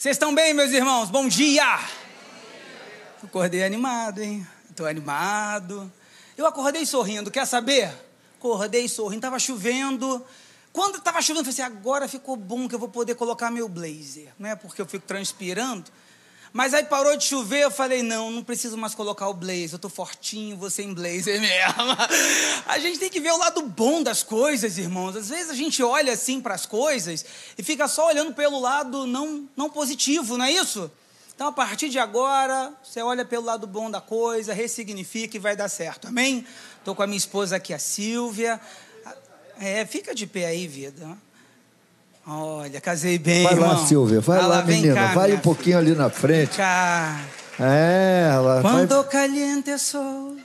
Vocês estão bem, meus irmãos? Bom dia! Acordei animado, hein? Estou animado. Eu acordei sorrindo, quer saber? Acordei sorrindo, estava chovendo. Quando estava chovendo, eu falei assim, agora ficou bom que eu vou poder colocar meu blazer, né? Porque eu fico transpirando. Mas aí parou de chover, eu falei, não, não preciso mais colocar o blazer, eu tô fortinho, vou sem blazer mesmo. A gente tem que ver o lado bom das coisas, irmãos. Às vezes a gente olha assim para as coisas e fica só olhando pelo lado não, não positivo, não é isso? Então, a partir de agora, você olha pelo lado bom da coisa, ressignifica e vai dar certo, amém? Estou com a minha esposa aqui, a Silvia. É, fica de pé aí, vida. Olha, casei bem. Vai irmão. lá, Silvia, vai Ah lá, menina. cá, vai um pouquinho ali na frente. Cá. É, ela vai. Quando caliente sou.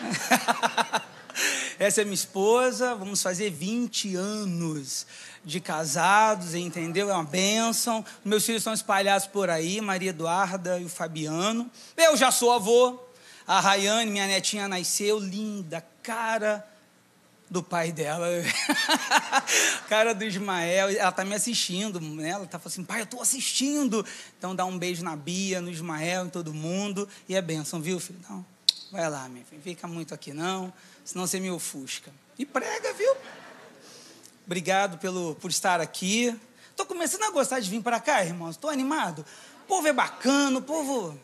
Essa é minha esposa, vamos fazer 20 anos de casados, entendeu? É uma bênção. Meus filhos estão espalhados por aí, Maria Eduarda e o Fabiano. Eu já sou avô. A Rayane, minha netinha, nasceu linda, cara do pai dela. cara do Ismael, ela está me assistindo, né? Ela está falando assim, pai, eu estou assistindo. Então dá um beijo na Bia, no Ismael, em todo mundo. E é bênção, viu, filho? Não, vai lá, minha filha. Fica muito aqui, não, senão você me ofusca. E prega, viu? Obrigado pelo, por estar aqui. Estou começando a gostar de vir para cá, irmãos. Estou animado. O povo é bacana, o povo.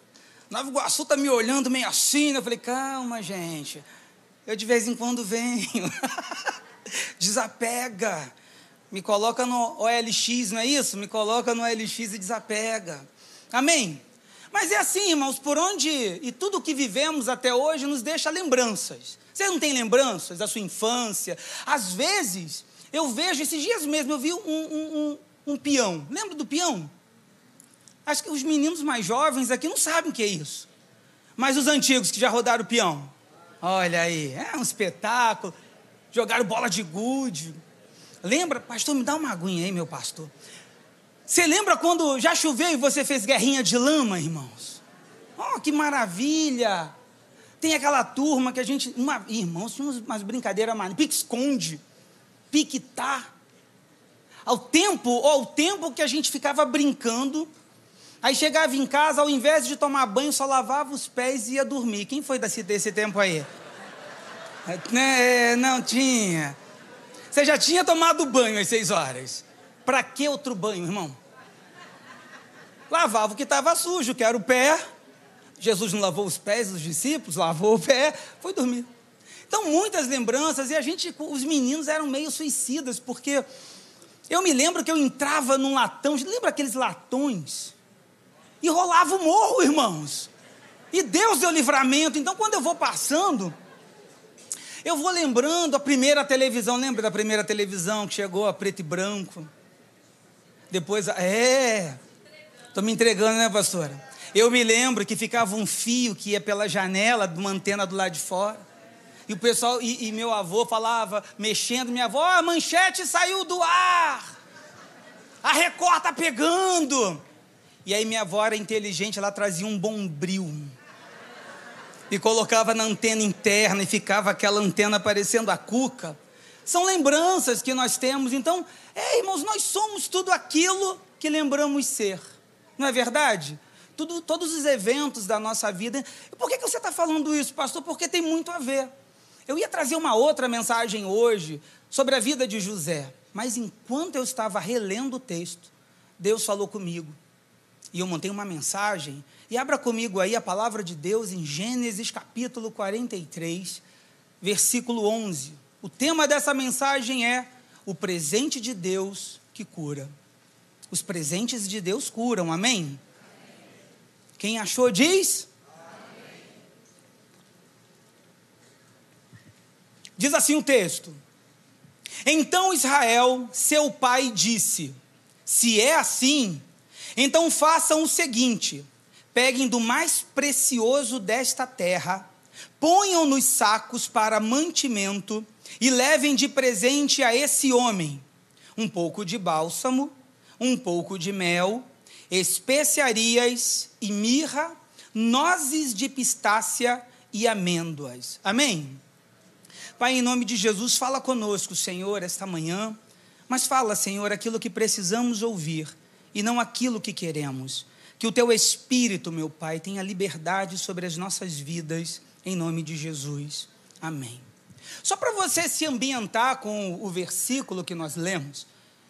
Nova Iguaçu está me olhando meio assim. né? Eu falei, calma, gente. Eu de vez em quando venho. Desapega. Me coloca no OLX, não é isso? Me coloca no OLX e desapega. Amém? Mas é assim, irmãos, por onde e tudo o que vivemos até hoje nos deixa lembranças. Você não tem lembranças da sua infância? Às vezes, eu vejo, esses dias mesmo, eu vi um, um, um, um peão. Lembra do peão? Acho que os meninos mais jovens aqui não sabem o que é isso. Mas os antigos que já rodaram o peão. Olha aí, é um espetáculo. Jogaram bola de gude. Lembra? Pastor, me dá uma aguinha aí, meu pastor. Você lembra quando já choveu e você fez guerrinha de lama, irmãos? Oh, que maravilha! Tem aquela turma que a gente. Uma, irmãos, tinha umas brincadeiras, mano. Pique-esconde, pique-tá. Ao tempo, ao tempo que a gente ficava brincando, aí chegava em casa, ao invés de tomar banho, só lavava os pés e ia dormir. Quem foi desse, desse tempo aí? É, não tinha. Você já tinha tomado banho às seis horas. Para que outro banho, irmão? Lavava o que estava sujo, que era o pé. Jesus não lavou os pés dos discípulos, lavou o pé, foi dormir. Então, muitas lembranças, e a gente, os meninos eram meio suicidas, porque eu me lembro que eu entrava num latão, lembra aqueles latões? E rolava o morro, irmãos. E Deus deu livramento. Então, quando eu vou passando, eu vou lembrando a primeira televisão, lembra da primeira televisão que chegou a preto e branco? Depois, é, estou me entregando, né, pastora? Eu me lembro que ficava um fio que ia pela janela de uma antena do lado de fora. E o pessoal, e, e meu avô falava, mexendo, minha avó, a manchete saiu do ar. A Record tá pegando. E aí minha avó era inteligente, ela trazia um bombril. E colocava na antena interna e ficava aquela antena parecendo a cuca. São lembranças que nós temos. Então, é, irmãos, nós somos tudo aquilo que lembramos ser. Não é verdade? Tudo, todos os eventos da nossa vida. Por que, que você está falando isso, pastor? Porque tem muito a ver. Eu ia trazer uma outra mensagem hoje sobre a vida de José, mas enquanto eu estava relendo o texto, Deus falou comigo. E eu montei uma mensagem. E abra comigo aí a palavra de Deus em Gênesis capítulo 43, versículo 11. O tema dessa mensagem é o presente de Deus que cura. Os presentes de Deus curam, amém? Quem achou diz? Amém. Diz assim o texto: Então Israel, seu pai, disse: Se é assim, então façam o seguinte: peguem do mais precioso desta terra, ponham nos sacos para mantimento e levem de presente a esse homem um pouco de bálsamo, um pouco de mel, especiarias e mirra, nozes de pistácia e amêndoas. Amém? Pai, em nome de Jesus, fala conosco, Senhor, esta manhã, mas fala, Senhor, aquilo que precisamos ouvir e não aquilo que queremos. Que o teu espírito, meu Pai, tenha liberdade sobre as nossas vidas, em nome de Jesus. Amém. Só para você se ambientar com o versículo que nós lemos,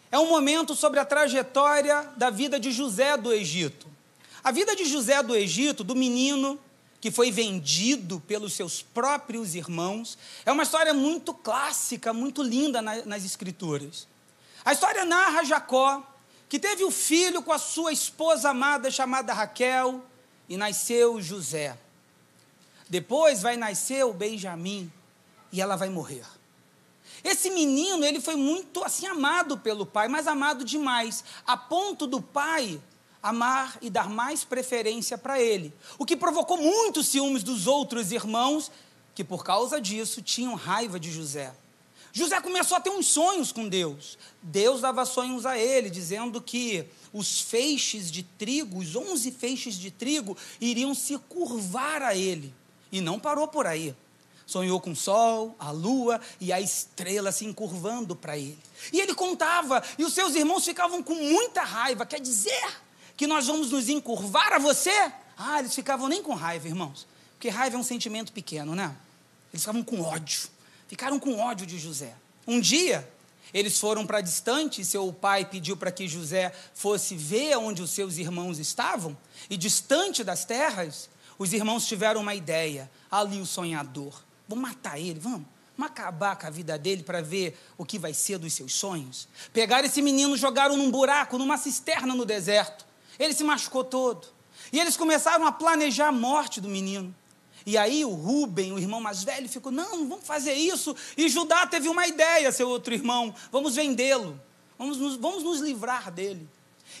é um momento sobre a trajetória da vida de José do Egito. A vida de José do Egito, do menino que foi vendido pelos seus próprios irmãos, é uma história muito clássica, muito linda nas Escrituras. A história narra Jacó, que teve o um filho com a sua esposa amada chamada Raquel, e nasceu José. Depois vai nascer o Benjamim, e ela vai morrer. Esse menino, ele foi muito assim amado pelo pai, mas amado demais, a ponto do pai amar e dar mais preferência para ele, o que provocou muitos ciúmes dos outros irmãos, que por causa disso tinham raiva de José. José começou a ter uns sonhos com Deus. Deus dava sonhos a ele, dizendo que os feixes de trigo, os onze feixes de trigo, iriam se curvar a ele. E não parou por aí. Sonhou com o sol, a lua e a estrela se encurvando para ele. E ele contava, e os seus irmãos ficavam com muita raiva. Quer dizer que nós vamos nos encurvar a você? Ah, eles ficavam nem com raiva, irmãos. Porque raiva é um sentimento pequeno, né? Eles ficavam com ódio. Ficaram com ódio de José. Um dia, eles foram para distante, seu pai pediu para que José fosse ver onde os seus irmãos estavam, e distante das terras, os irmãos tiveram uma ideia. Ali o sonhador. Vamos matar ele, vamos. Vamos acabar com a vida dele para ver o que vai ser dos seus sonhos. Pegaram esse menino, jogaram num buraco, numa cisterna no deserto. Ele se machucou todo. E eles começaram a planejar a morte do menino. E aí o Rubem, o irmão mais velho, ficou: não, vamos fazer isso. E Judá teve uma ideia, seu outro irmão: vamos vendê-lo, vamos nos, vamos nos livrar dele.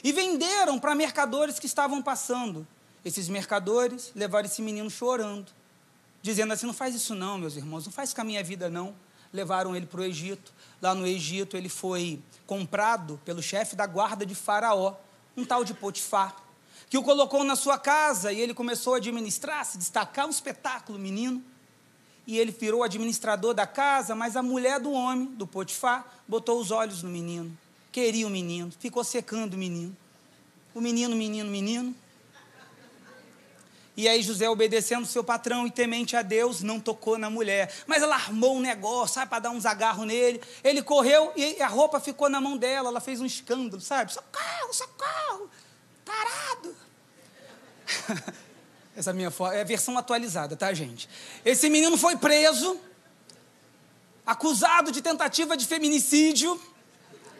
E venderam para mercadores que estavam passando. Esses mercadores levaram esse menino chorando dizendo assim: não faz isso não, meus irmãos, não faz com a minha vida não. Levaram ele para o Egito. Lá no Egito ele foi comprado pelo chefe da guarda de Faraó, um tal de Potifar, que o colocou na sua casa e ele começou a administrar, se destacar um espetáculo, menino. E ele virou administrador da casa, mas a mulher do homem, do Potifar, botou os olhos no menino, queria o menino, ficou secando o menino. O menino, menino, menino, e aí José, obedecendo seu patrão e temente a Deus, não tocou na mulher. Mas ela armou um negócio, sabe, para dar uns agarros nele. Ele correu e a roupa ficou na mão dela. Ela fez um escândalo, sabe? Socorro, socorro, parado. Essa minha foto é a versão atualizada, tá, gente? Esse menino foi preso, acusado de tentativa de feminicídio.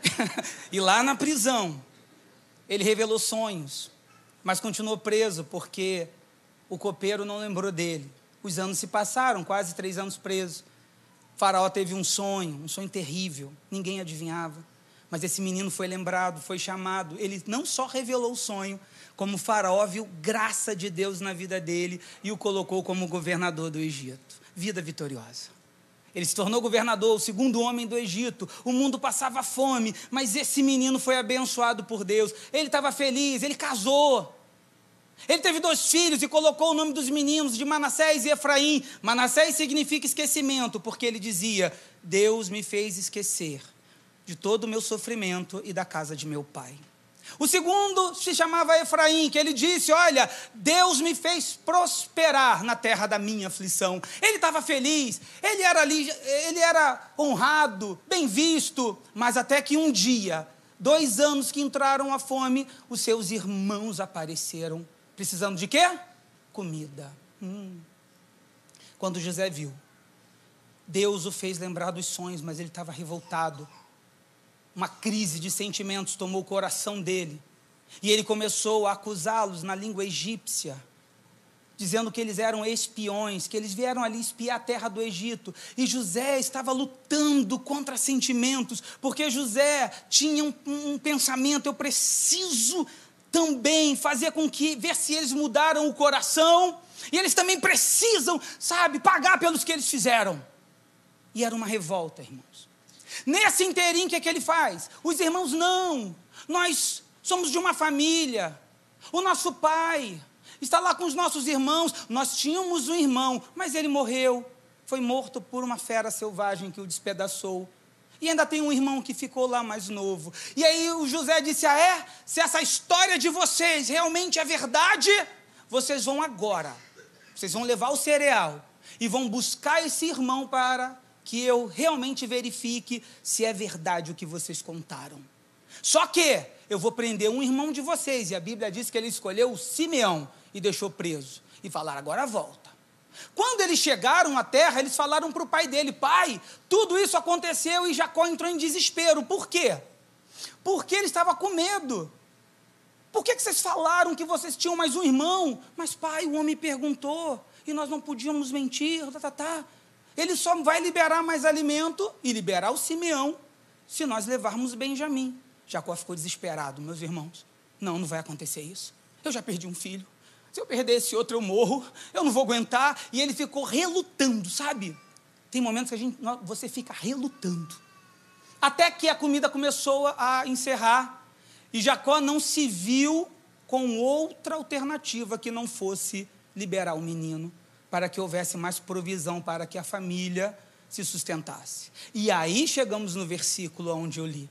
e lá na prisão, ele revelou sonhos, mas continuou preso porque o copeiro não lembrou dele. Os anos se passaram, quase três anos preso. O faraó teve um sonho, um sonho terrível, ninguém adivinhava. Mas esse menino foi lembrado, foi chamado. Ele não só revelou o sonho, como o faraó viu graça de Deus na vida dele e o colocou como governador do Egito. Vida vitoriosa. Ele se tornou governador, o segundo homem do Egito. O mundo passava fome, mas esse menino foi abençoado por Deus. Ele estava feliz, ele casou. Ele teve dois filhos e colocou o nome dos meninos de Manassés e Efraim. Manassés significa esquecimento, porque ele dizia: Deus me fez esquecer de todo o meu sofrimento e da casa de meu pai. O segundo se chamava Efraim, que ele disse: Olha, Deus me fez prosperar na terra da minha aflição. Ele estava feliz, ele era ali, ele era honrado, bem visto, mas até que um dia, dois anos que entraram a fome, os seus irmãos apareceram Precisando de quê? Comida. Hum. Quando José viu, Deus o fez lembrar dos sonhos, mas ele estava revoltado. Uma crise de sentimentos tomou o coração dele. E ele começou a acusá-los na língua egípcia, dizendo que eles eram espiões, que eles vieram ali espiar a terra do Egito. E José estava lutando contra sentimentos, porque José tinha um, um pensamento: eu preciso também fazer com que, ver se eles mudaram o coração, e eles também precisam, sabe, pagar pelos que eles fizeram. E era uma revolta, irmãos. Nesse inteirinho, o que, é que ele faz? Os irmãos, não, nós somos de uma família, o nosso pai está lá com os nossos irmãos, nós tínhamos um irmão, mas ele morreu, foi morto por uma fera selvagem que o despedaçou. E ainda tem um irmão que ficou lá mais novo. E aí o José disse: Ah, é? Se essa história de vocês realmente é verdade, vocês vão agora. Vocês vão levar o cereal e vão buscar esse irmão para que eu realmente verifique se é verdade o que vocês contaram. Só que eu vou prender um irmão de vocês, e a Bíblia diz que ele escolheu o Simeão e deixou preso. E falaram: agora volta. Quando eles chegaram à terra, eles falaram para o pai dele: Pai, tudo isso aconteceu e Jacó entrou em desespero. Por quê? Porque ele estava com medo. Por que, que vocês falaram que vocês tinham mais um irmão? Mas, pai, o homem perguntou e nós não podíamos mentir. Tá, tá, tá. Ele só vai liberar mais alimento e liberar o Simeão se nós levarmos Benjamim. Jacó ficou desesperado, meus irmãos. Não, não vai acontecer isso. Eu já perdi um filho. Se eu perder esse outro, eu morro. Eu não vou aguentar. E ele ficou relutando, sabe? Tem momentos que a gente, você fica relutando. Até que a comida começou a encerrar. E Jacó não se viu com outra alternativa que não fosse liberar o menino, para que houvesse mais provisão para que a família se sustentasse. E aí chegamos no versículo onde eu li.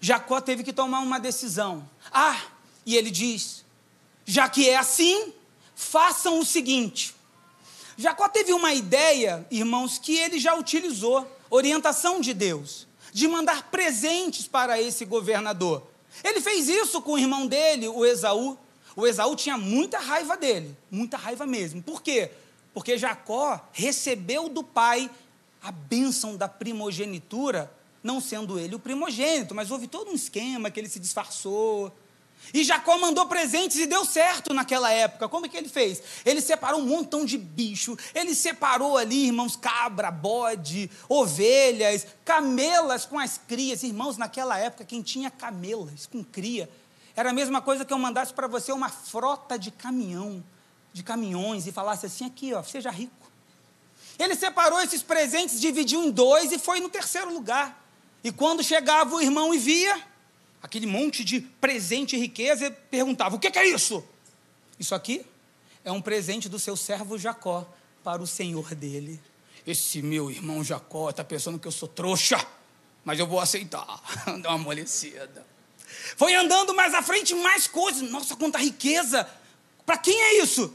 Jacó teve que tomar uma decisão. Ah, e ele diz: já que é assim, façam o seguinte. Jacó teve uma ideia, irmãos, que ele já utilizou orientação de Deus de mandar presentes para esse governador. Ele fez isso com o irmão dele, o Esaú. O Esaú tinha muita raiva dele, muita raiva mesmo. Por quê? Porque Jacó recebeu do pai a bênção da primogenitura não sendo ele o primogênito, mas houve todo um esquema que ele se disfarçou. E Jacó mandou presentes e deu certo naquela época. Como é que ele fez? Ele separou um montão de bicho. Ele separou ali, irmãos, cabra, bode, ovelhas, camelas com as crias. Irmãos, naquela época, quem tinha camelas com cria, era a mesma coisa que eu mandasse para você uma frota de caminhão, de caminhões, e falasse assim: aqui, ó, seja rico. Ele separou esses presentes, dividiu em dois e foi no terceiro lugar. E quando chegava o irmão e via aquele monte de presente e riqueza, ele perguntava: O que é isso? Isso aqui é um presente do seu servo Jacó para o senhor dele. Esse meu irmão Jacó está pensando que eu sou trouxa, mas eu vou aceitar. Dá uma amolecida. Foi andando mais à frente, mais coisas. Nossa, quanta riqueza! Para quem é isso?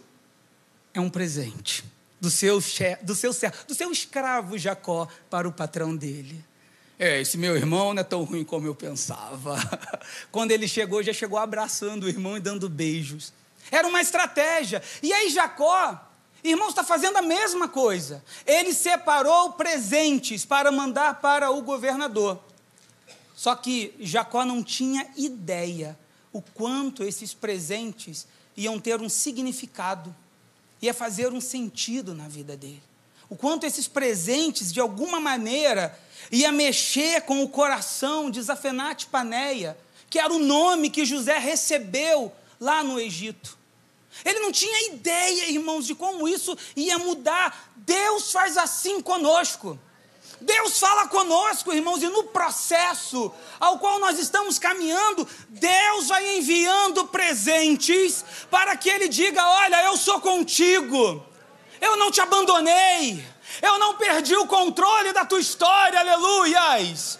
É um presente do seu, do seu servo, do seu escravo Jacó para o patrão dele. É, esse meu irmão não é tão ruim como eu pensava. Quando ele chegou, já chegou abraçando o irmão e dando beijos. Era uma estratégia. E aí, Jacó, irmão, está fazendo a mesma coisa. Ele separou presentes para mandar para o governador. Só que Jacó não tinha ideia o quanto esses presentes iam ter um significado, ia fazer um sentido na vida dele. O quanto esses presentes, de alguma maneira, ia mexer com o coração de Zafenate Paneia, que era o nome que José recebeu lá no Egito. Ele não tinha ideia, irmãos, de como isso ia mudar. Deus faz assim conosco. Deus fala conosco, irmãos, e no processo ao qual nós estamos caminhando, Deus vai enviando presentes para que Ele diga: Olha, eu sou contigo, eu não te abandonei, eu não perdi o controle da tua história, aleluias.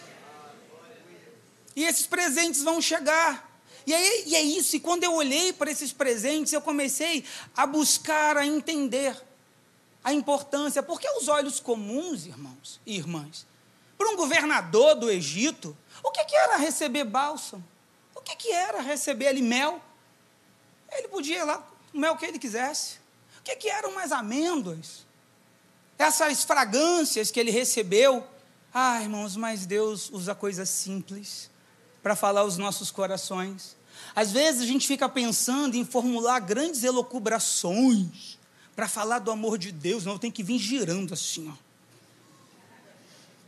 E esses presentes vão chegar. E, aí, e é isso, e quando eu olhei para esses presentes, eu comecei a buscar, a entender a importância, porque os olhos comuns, irmãos e irmãs, para um governador do Egito, o que, que era receber bálsamo? O que, que era receber ali mel? Ele podia ir lá, o mel que ele quisesse. O que, que eram mais amêndoas? essas fragrâncias que ele recebeu. Ah, irmãos, mas Deus usa coisas simples para falar os nossos corações. Às vezes a gente fica pensando em formular grandes elocubrações para falar do amor de Deus, não, tem que vir girando assim, ó.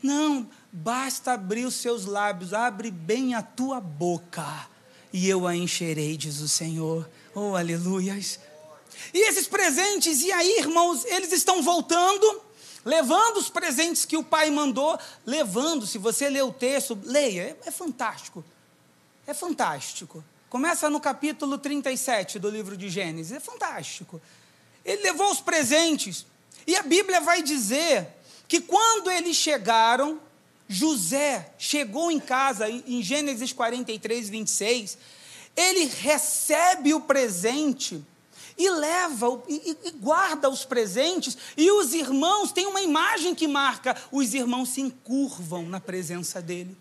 Não, basta abrir os seus lábios, abre bem a tua boca, e eu a encherei, diz o Senhor. Oh, aleluias. E esses presentes, e aí, irmãos, eles estão voltando, levando os presentes que o pai mandou, levando. Se você ler o texto, leia, é, é fantástico. É fantástico. Começa no capítulo 37 do livro de Gênesis, é fantástico. Ele levou os presentes, e a Bíblia vai dizer que quando eles chegaram, José chegou em casa, em Gênesis 43, 26, ele recebe o presente e leva e, e, guarda os presentes, e os irmãos têm uma imagem que marca: os irmãos se encurvam na presença dele.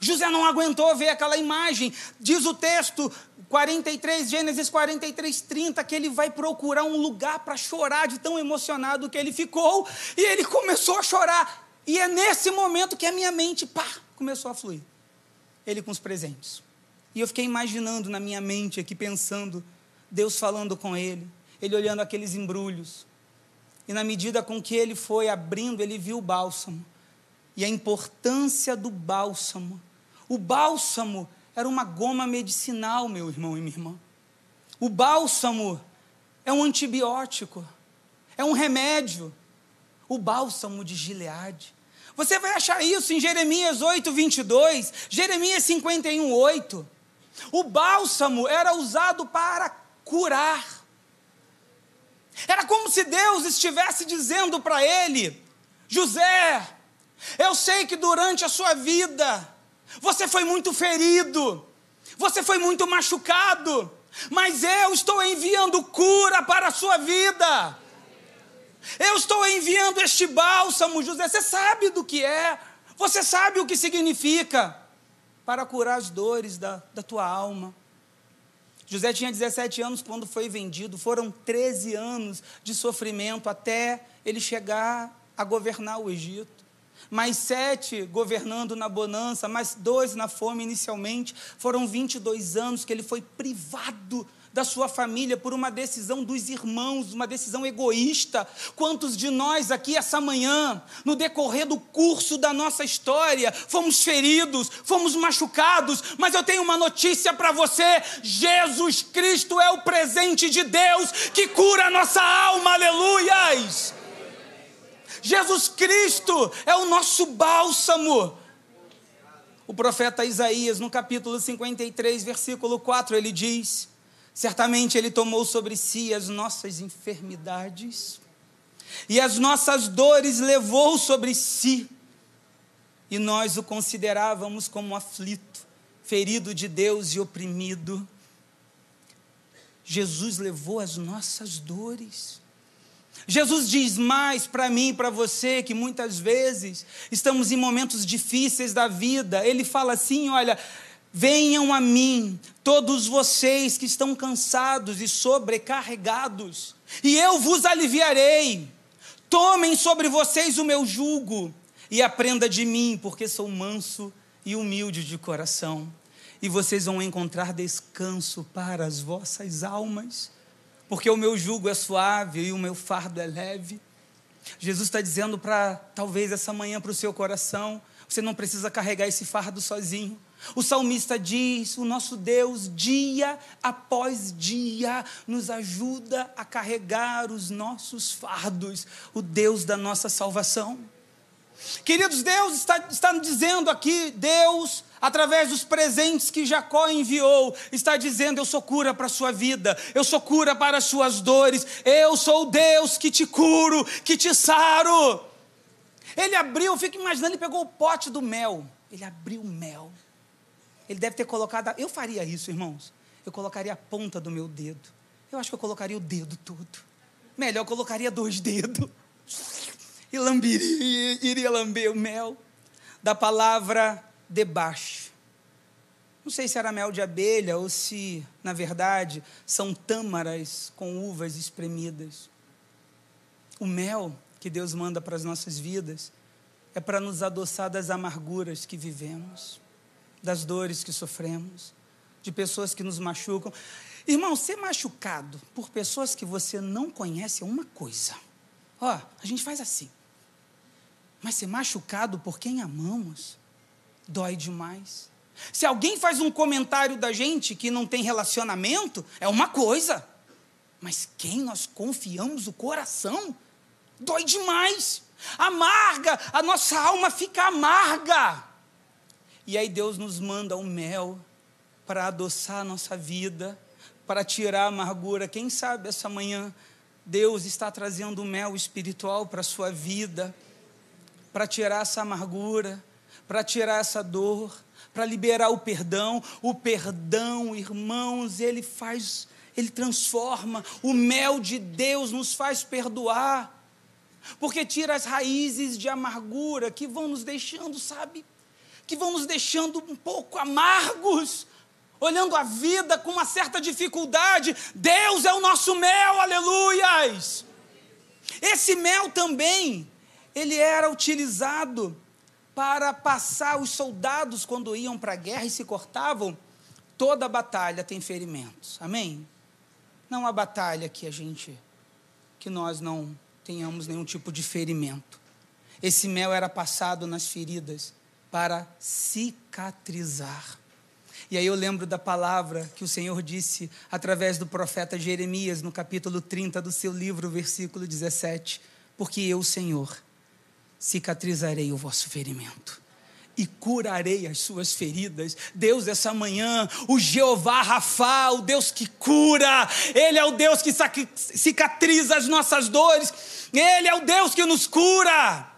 José não aguentou ver aquela imagem. Diz o texto 43, Gênesis 43, 30, que ele vai procurar um lugar para chorar de tão emocionado que ele ficou, e ele começou a chorar. E é nesse momento que a minha mente, pá, começou a fluir. Ele com os presentes. E eu fiquei imaginando na minha mente aqui, pensando, Deus falando com ele, ele olhando aqueles embrulhos. E na medida com que ele foi abrindo, ele viu o bálsamo. E a importância do bálsamo. O bálsamo era uma goma medicinal, meu irmão e minha irmã. O bálsamo é um antibiótico, é um remédio. O bálsamo de Gileade. Você vai achar isso em Jeremias 8, 22, Jeremias 51, 8. O bálsamo era usado para curar. Era como se Deus estivesse dizendo para ele: José, eu sei que durante a sua vida você foi muito ferido, você foi muito machucado, mas eu estou enviando cura para a sua vida. Eu estou enviando este bálsamo, José. Você sabe do que é, você sabe o que significa para curar as dores da, da tua alma. José tinha 17 anos quando foi vendido, foram 13 anos de sofrimento até ele chegar a governar o Egito. Mais sete governando na bonança, mais dois na fome inicialmente. Foram 22 anos que ele foi privado da sua família por uma decisão dos irmãos, uma decisão egoísta. Quantos de nós aqui essa manhã, no decorrer do curso da nossa história, fomos feridos, fomos machucados, mas eu tenho uma notícia para você: Jesus Cristo é o presente de Deus que cura a nossa alma, aleluias! Jesus Cristo é o nosso bálsamo. O profeta Isaías, no capítulo 53, versículo 4, ele diz: Certamente Ele tomou sobre si as nossas enfermidades e as nossas dores levou sobre si, e nós o considerávamos como aflito, ferido de Deus e oprimido. Jesus levou as nossas dores. Jesus diz mais para mim e para você que muitas vezes estamos em momentos difíceis da vida. Ele fala assim: olha, Venham a mim, todos vocês que estão cansados e sobrecarregados, e eu vos aliviarei. Tomem sobre vocês o meu jugo e aprenda de mim, porque sou manso e humilde de coração, e vocês vão encontrar descanso para as vossas almas, porque o meu jugo é suave e o meu fardo é leve. Jesus está dizendo para, talvez essa manhã, para o seu coração: você não precisa carregar esse fardo sozinho. O salmista diz: o nosso Deus, dia após dia, nos ajuda a carregar os nossos fardos, o Deus da nossa salvação. Queridos, Deus está, está dizendo aqui, Deus, através dos presentes que Jacó enviou, está dizendo: Eu sou cura para a sua vida, eu sou cura para as suas dores, eu sou o Deus que te curo, que te saro. Ele abriu, eu fico imaginando, ele pegou o pote do mel, ele abriu o mel ele deve ter colocado. Eu faria isso, irmãos. Eu colocaria a ponta do meu dedo. Eu acho que eu colocaria o dedo todo. Melhor, eu colocaria dois dedos. E lamberia, iria lamber o mel da palavra debaixo. Não sei se era mel de abelha ou se, na verdade, são tâmaras com uvas espremidas. O mel que Deus manda para as nossas vidas é para nos adoçar das amarguras que vivemos das dores que sofremos, de pessoas que nos machucam. Irmão, ser machucado por pessoas que você não conhece é uma coisa. Ó, a gente faz assim. Mas ser machucado por quem amamos dói demais. Se alguém faz um comentário da gente que não tem relacionamento, é uma coisa. Mas quem nós confiamos o coração, dói demais. Amarga, a nossa alma fica amarga. E aí Deus nos manda o um mel para adoçar a nossa vida, para tirar a amargura. Quem sabe essa manhã Deus está trazendo o mel espiritual para a sua vida, para tirar essa amargura, para tirar essa dor, para liberar o perdão. O perdão, irmãos, ele faz, ele transforma. O mel de Deus nos faz perdoar. Porque tira as raízes de amargura que vão nos deixando, sabe? Que vão nos deixando um pouco amargos, olhando a vida com uma certa dificuldade. Deus é o nosso mel, aleluias! Esse mel também, ele era utilizado para passar os soldados quando iam para a guerra e se cortavam. Toda batalha tem ferimentos. Amém? Não há batalha que a gente que nós não tenhamos nenhum tipo de ferimento. Esse mel era passado nas feridas para cicatrizar. E aí eu lembro da palavra que o Senhor disse através do profeta Jeremias, no capítulo 30 do seu livro, versículo 17: Porque eu, Senhor, cicatrizarei o vosso ferimento e curarei as suas feridas. Deus, essa manhã, o Jeová Rafa, o Deus que cura, Ele é o Deus que cicatriza as nossas dores, Ele é o Deus que nos cura.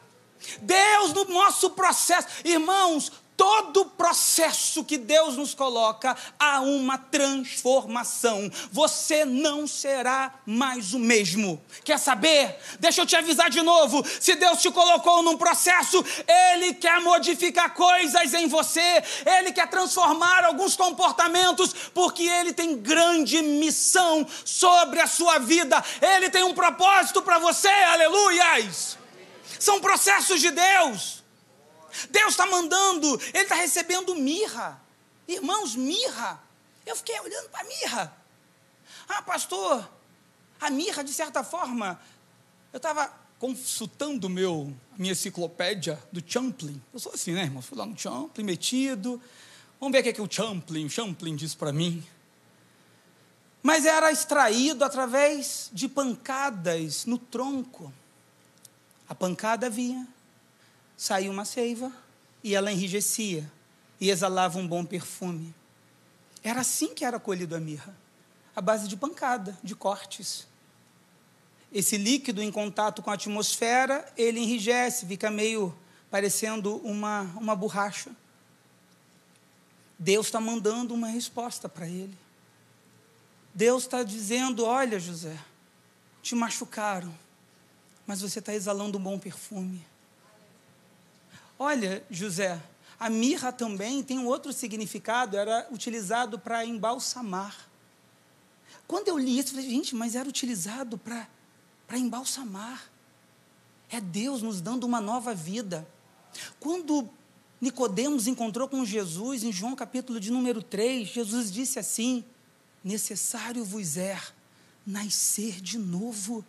Deus, no nosso processo, irmãos, todo processo que Deus nos coloca, há uma transformação. Você não será mais o mesmo. Quer saber? Deixa eu te avisar de novo. Se Deus te colocou num processo, Ele quer modificar coisas em você, Ele quer transformar alguns comportamentos, porque Ele tem grande missão sobre a sua vida. Ele tem um propósito para você, aleluias. São processos de Deus. Deus está mandando, Ele está recebendo mirra. Irmãos, mirra. Eu fiquei olhando para a mirra. Ah, pastor, a mirra, de certa forma, eu estava consultando meu, minha enciclopédia do Champlin. Eu sou assim, né, irmão? Fui lá no Champlin, metido. Vamos ver o que, é que o Champlin, o Champlin diz para mim. Mas era extraído através de pancadas no tronco. A pancada vinha, saía uma seiva e ela enrijecia e exalava um bom perfume. Era assim que era colhido a mirra, à base de pancada, de cortes. Esse líquido em contato com a atmosfera, ele enrijece, fica meio parecendo uma, uma borracha. Deus está mandando uma resposta para ele. Deus está dizendo: Olha, José, te machucaram, mas você está exalando um bom perfume. Olha, José, a mirra também tem um outro significado, era utilizado para embalsamar. Quando eu li isso, eu falei, gente, mas era utilizado para embalsamar. É Deus nos dando uma nova vida. Quando Nicodemos encontrou com Jesus em João capítulo de número 3, Jesus disse assim: necessário vos é nascer de novo,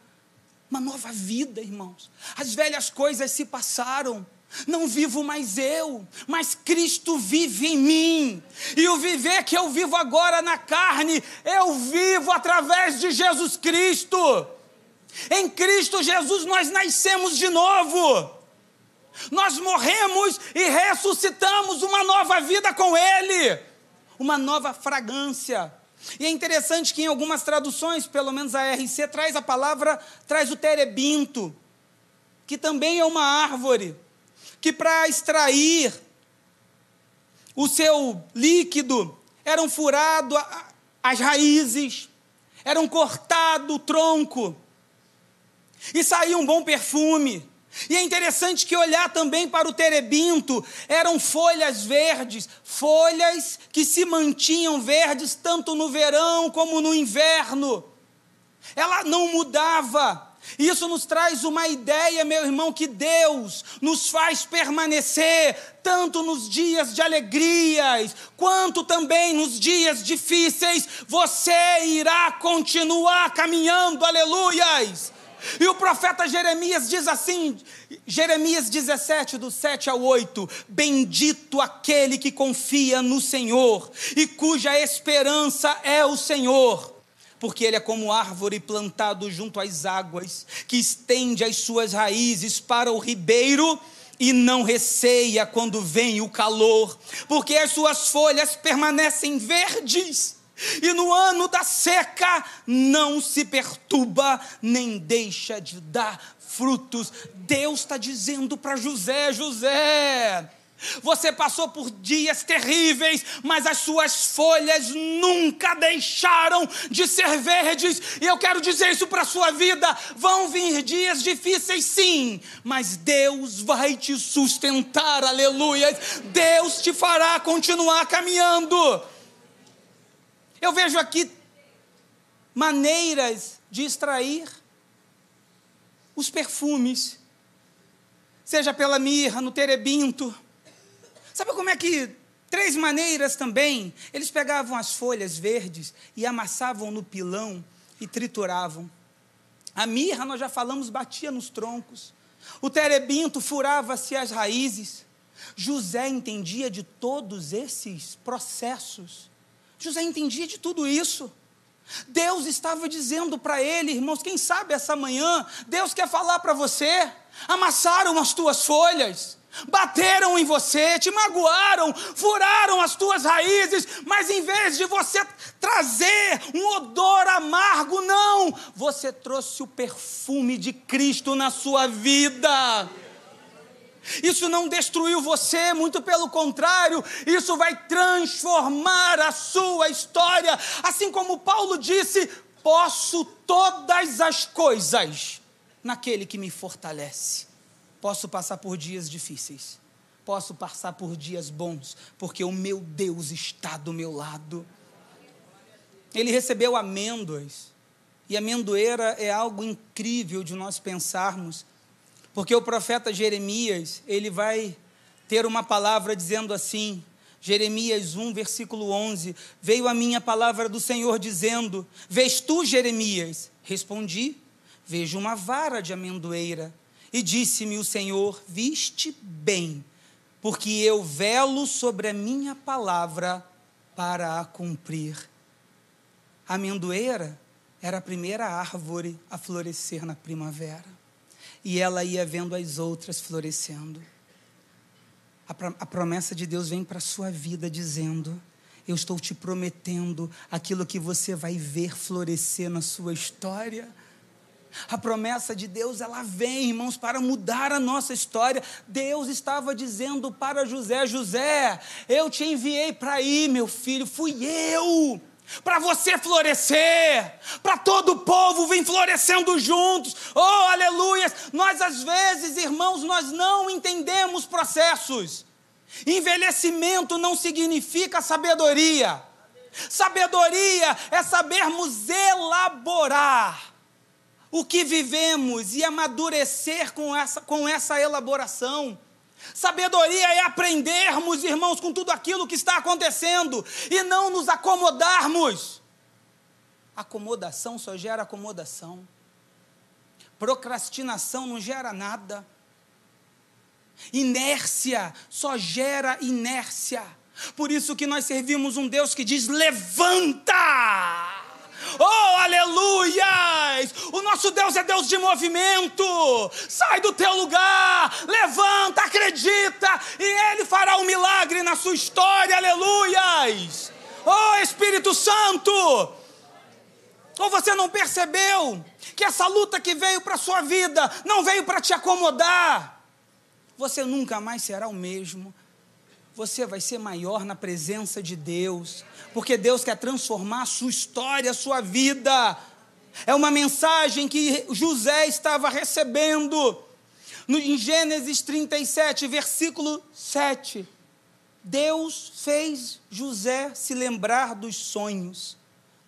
uma nova vida, irmãos. As velhas coisas se passaram não vivo mais eu, mas Cristo vive em mim. E o viver que eu vivo agora na carne, eu vivo através de Jesus Cristo. Em Cristo Jesus nós nascemos de novo. Nós morremos e ressuscitamos uma nova vida com Ele, uma nova fragrância. E é interessante que em algumas traduções, pelo menos a RC, traz a palavra, traz o terebinto, que também é uma árvore que para extrair o seu líquido eram furado as raízes, eram cortado o tronco e saía um bom perfume. E é interessante que olhar também para o terebinto, eram folhas verdes, folhas que se mantinham verdes tanto no verão como no inverno. Ela não mudava. Isso nos traz uma ideia, meu irmão, que Deus nos faz permanecer tanto nos dias de alegrias, quanto também nos dias difíceis. Você irá continuar caminhando, aleluias. E o profeta Jeremias diz assim, Jeremias 17, do 7 ao 8: Bendito aquele que confia no Senhor e cuja esperança é o Senhor porque ele é como árvore plantado junto às águas, que estende as suas raízes para o ribeiro e não receia quando vem o calor, porque as suas folhas permanecem verdes. E no ano da seca não se perturba, nem deixa de dar frutos. Deus está dizendo para José: José, Você passou por dias terríveis, mas as suas folhas nunca deixaram de ser verdes. E eu quero dizer isso para a sua vida: vão vir dias difíceis, sim, mas Deus vai te sustentar, aleluia. Deus te fará continuar caminhando. Eu vejo aqui maneiras de extrair os perfumes, seja pela mirra, no terebinto Sabe como é que três maneiras também? Eles pegavam as folhas verdes e amassavam no pilão e trituravam. A mirra, nós já falamos, batia nos troncos. O terebinto furava-se as raízes. José entendia de todos esses processos. José entendia de tudo isso. Deus estava dizendo para ele, irmãos, quem sabe essa manhã, Deus quer falar para você: amassaram as tuas folhas, bateram em você, te magoaram, furaram as tuas raízes, mas em vez de você trazer um odor amargo, não, você trouxe o perfume de Cristo na sua vida. Isso não destruiu você, muito pelo contrário, isso vai transformar a sua história. Assim como Paulo disse: posso todas as coisas naquele que me fortalece. Posso passar por dias difíceis, posso passar por dias bons, porque o meu Deus está do meu lado. Ele recebeu amêndoas, e amendoeira é algo incrível de nós pensarmos, porque o profeta Jeremias, ele vai ter uma palavra dizendo assim, Jeremias 1, versículo 11: Veio a minha palavra do Senhor dizendo: Vês tu, Jeremias? Respondi: Vejo uma vara de amendoeira. E disse-me o Senhor: Viste bem, porque eu velo sobre a minha palavra para a cumprir. A amendoeira era a primeira árvore a florescer na primavera. E ela ia vendo as outras florescendo. A, promessa de Deus vem para a sua vida dizendo: Eu estou te prometendo aquilo que você vai ver florescer na sua história. A promessa de Deus, ela vem, irmãos, para mudar a nossa história. Deus estava dizendo para José: José, eu te enviei para ir, meu filho, fui eu. Para você florescer, para todo o povo vir florescendo juntos, oh aleluia! Nós, às vezes, irmãos, nós não entendemos processos. Envelhecimento não significa sabedoria, sabedoria é sabermos elaborar o que vivemos e amadurecer com essa, com essa elaboração. Sabedoria é aprendermos, irmãos, com tudo aquilo que está acontecendo e não nos acomodarmos. Acomodação só gera acomodação. Procrastinação não gera nada. Inércia só gera inércia. Por isso que nós servimos um Deus que diz: levanta! Oh, aleluias! O nosso Deus é Deus de movimento. Sai do teu lugar, levanta, acredita, e Ele fará um milagre na sua história, aleluias! Oh, Espírito Santo! Ou você não percebeu que essa luta que veio para a sua vida não veio para te acomodar? Você nunca mais será o mesmo você vai ser maior na presença de Deus, porque Deus quer transformar a sua história, a sua vida. É uma mensagem que José estava recebendo. No, em Gênesis 37, versículo 7. Deus fez José se lembrar dos sonhos.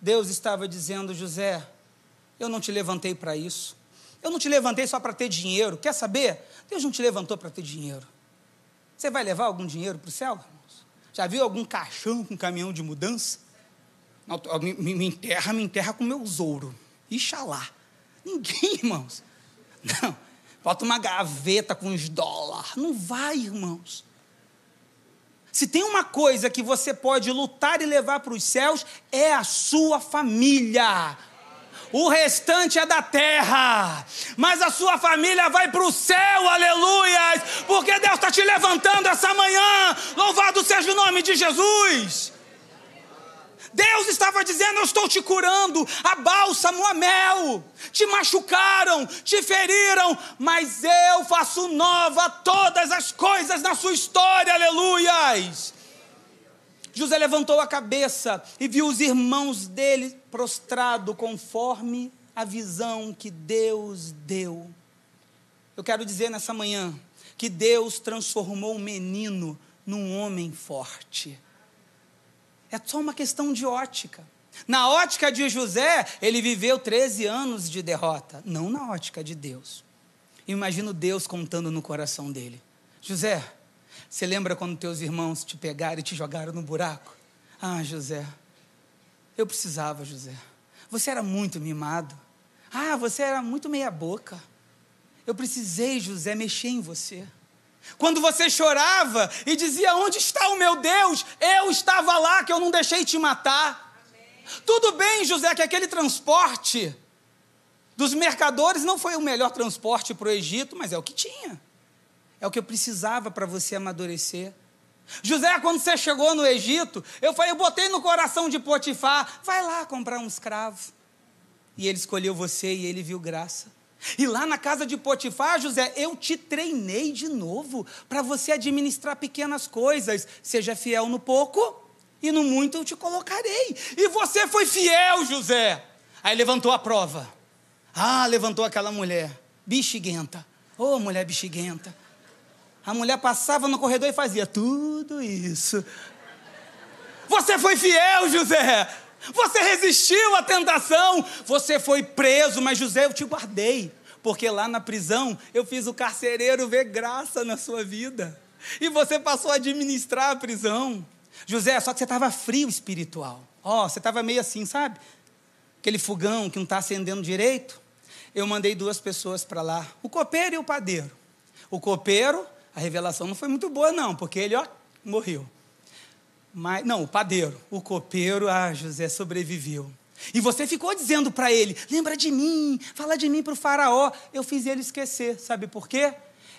Deus estava dizendo: José, eu não te levantei para isso. Eu não te levantei só para ter dinheiro. Quer saber? Deus não te levantou para ter dinheiro. Você vai levar algum dinheiro para o céu? Já viu algum caixão com caminhão de mudança? Não, me, me, enterra, me enterra com meus ouro. Ixalá. Ninguém, irmãos. Não. Bota uma gaveta com uns dólares. Não vai, irmãos. Se tem uma coisa que você pode lutar e levar para os céus, é a sua família o restante é da terra, mas a sua família vai para o céu, aleluia, porque Deus está te levantando essa manhã, louvado seja o nome de Jesus. Deus estava dizendo: Eu estou te curando, a bálsamo, a mel. Te machucaram, te feriram, mas eu faço nova todas as coisas na sua história, aleluias. José levantou a cabeça e viu os irmãos dele prostrado conforme a visão que Deus deu. Eu quero dizer nessa manhã que Deus transformou o menino num homem forte. É só uma questão de ótica. Na ótica de José, ele viveu 13 anos de derrota, não na ótica de Deus. Imagino Deus contando no coração dele: José, você lembra quando teus irmãos te pegaram e te jogaram no buraco? Ah, José, eu precisava, José. Você era muito mimado. Ah, você era muito meia-boca. Eu precisei, José, mexer em você. Quando você chorava e dizia: Onde está o meu Deus? Eu estava lá, que eu não deixei te matar. Amém. Tudo bem, José, que aquele transporte dos mercadores não foi o melhor transporte para o Egito, mas é o que tinha. É o que eu precisava para você amadurecer. José, quando você chegou no Egito, eu falei, eu botei no coração de Potifar, vai lá comprar um escravo. E ele escolheu você e ele viu graça. E lá na casa de Potifar, José, eu te treinei de novo para você administrar pequenas coisas. Seja fiel no pouco e no muito eu te colocarei. E você foi fiel, José. Aí levantou a prova. Ah, levantou aquela mulher, bexiguenta. Ô, oh, mulher bexiguenta. A mulher passava no corredor e fazia tudo isso. Você foi fiel, José. Você resistiu à tentação, você foi preso, mas José, eu te guardei, porque lá na prisão eu fiz o carcereiro ver graça na sua vida, e você passou a administrar a prisão. José, só que você estava frio espiritual, ó, oh, você estava meio assim, sabe? Aquele fogão que não está acendendo direito. Eu mandei duas pessoas para lá, o copeiro e o padeiro. O copeiro, a revelação não foi muito boa, não, porque ele, ó, morreu. Mas, não, o padeiro, o copeiro, ah, José sobreviveu. E você ficou dizendo para ele: lembra de mim, fala de mim para o Faraó. Eu fiz ele esquecer, sabe por quê?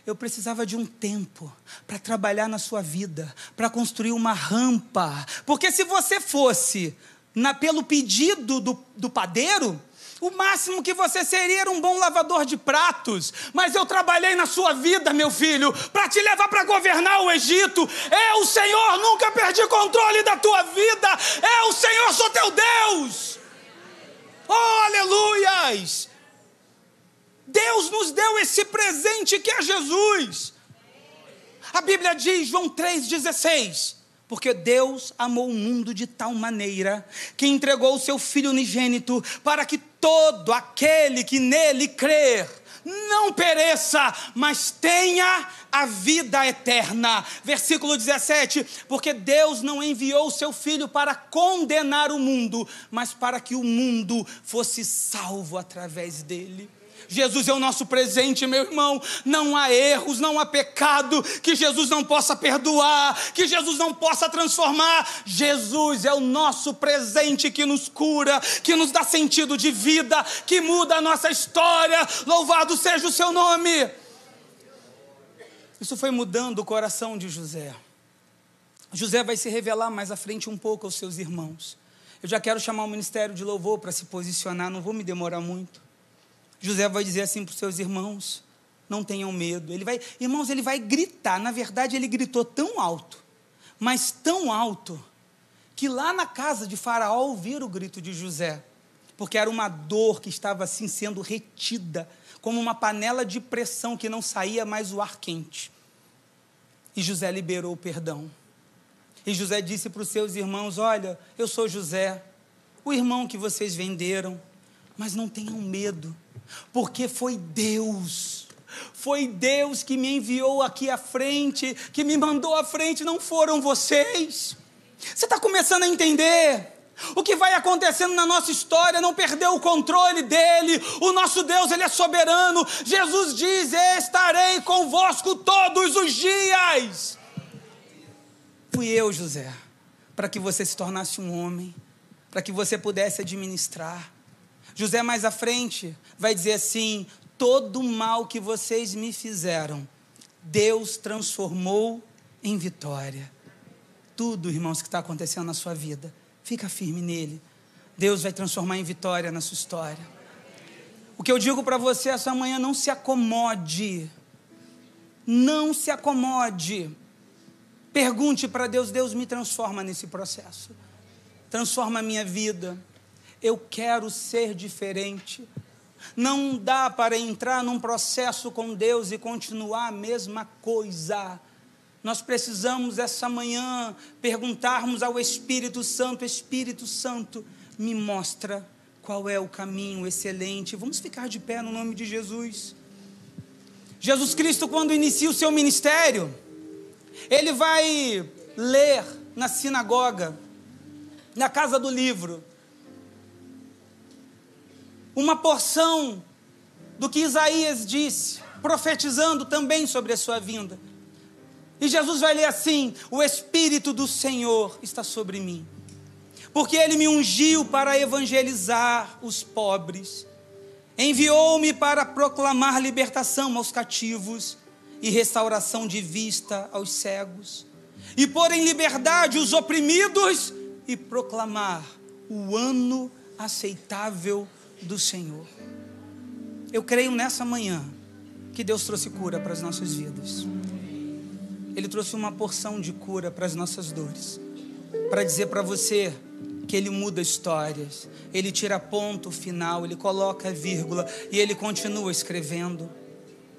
Eu precisava de um tempo para trabalhar na sua vida, para construir uma rampa. Porque se você fosse na, pelo pedido do, do padeiro, o máximo que você seria era um bom lavador de pratos. Mas eu trabalhei na sua vida, meu filho, para te levar para governar o Egito. É o Senhor, nunca perdi controle da tua vida. É o Senhor, sou teu Deus. Oh, aleluias! Deus nos deu esse presente que é Jesus. A Bíblia diz, João 3,16 porque Deus amou o mundo de tal maneira que entregou o seu Filho unigênito para que todo aquele que nele crer não pereça, mas tenha a vida eterna. Versículo 17: Porque Deus não enviou o seu Filho para condenar o mundo, mas para que o mundo fosse salvo através dele. Jesus é o nosso presente, meu irmão. Não há erros, não há pecado que Jesus não possa perdoar, que Jesus não possa transformar. Jesus é o nosso presente que nos cura, que nos dá sentido de vida, que muda a nossa história. Louvado seja o seu nome. Isso foi mudando o coração de José. José vai se revelar mais à frente um pouco aos seus irmãos. Eu já quero chamar o ministério de louvor para se posicionar, não vou me demorar muito. José vai dizer assim para os seus irmãos: não tenham medo. Ele vai, irmãos, ele vai gritar. Na verdade, ele gritou tão alto, mas tão alto, que lá na casa de Faraó ouviram o grito de José, porque era uma dor que estava assim sendo retida, como uma panela de pressão que não saía mais o ar quente. E José liberou o perdão. E José disse para os seus irmãos: Olha, eu sou José, o irmão que vocês venderam, mas não tenham medo porque foi Deus. Foi Deus que me enviou aqui à frente, que me mandou à frente, não foram vocês. Você está começando a entender? O que vai acontecendo na nossa história não perdeu o controle dele. O nosso Deus, ele é soberano. Jesus diz: "Estarei convosco todos os dias". Fui eu, José, para que você se tornasse um homem, para que você pudesse administrar. José, mais à frente, vai dizer assim: todo o mal que vocês me fizeram, Deus transformou em vitória. Tudo, irmãos, que está acontecendo na sua vida, Fica firme nele. Deus vai transformar em vitória na sua história. O que eu digo para você essa manhã, não se acomode. Não se acomode. Pergunte para Deus, Deus me transforma nesse processo. Transforma a minha vida. Eu quero ser diferente. Não dá para entrar num processo com Deus e continuar a mesma coisa. Nós precisamos essa manhã perguntarmos ao Espírito Santo: Espírito Santo, me mostra qual é o caminho excelente. Vamos ficar de pé no nome de Jesus. Jesus Cristo, quando inicia o seu ministério, ele vai ler na sinagoga, na casa do livro, uma porção do que Isaías disse, profetizando também sobre a sua vinda. E Jesus vai ler assim: O Espírito do Senhor está sobre mim, porque ele me ungiu para evangelizar os pobres, enviou-me para proclamar libertação aos cativos e restauração de vista aos cegos, e pôr em liberdade os oprimidos e proclamar o ano aceitável do Senhor. Eu creio nessa manhã que Deus trouxe cura para as nossas vidas. Ele trouxe uma porção de cura para as nossas dores. Para dizer para você que Ele muda histórias, Ele tira ponto final, Ele coloca vírgula e Ele continua escrevendo.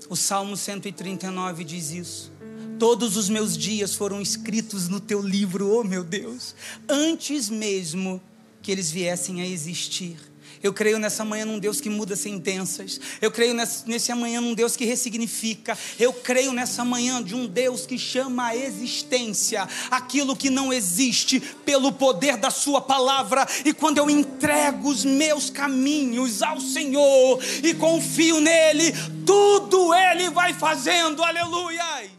O Salmo 139 diz isso. Todos os meus dias foram escritos no teu livro, oh meu Deus, antes mesmo que eles viessem a existir. Eu creio nessa manhã num Deus que muda sentenças. Eu creio nesse amanhã num Deus que ressignifica. Eu creio nessa manhã de um Deus que chama a existência aquilo que não existe pelo poder da Sua palavra. E quando eu entrego os meus caminhos ao Senhor e confio nele, tudo Ele vai fazendo. Aleluia!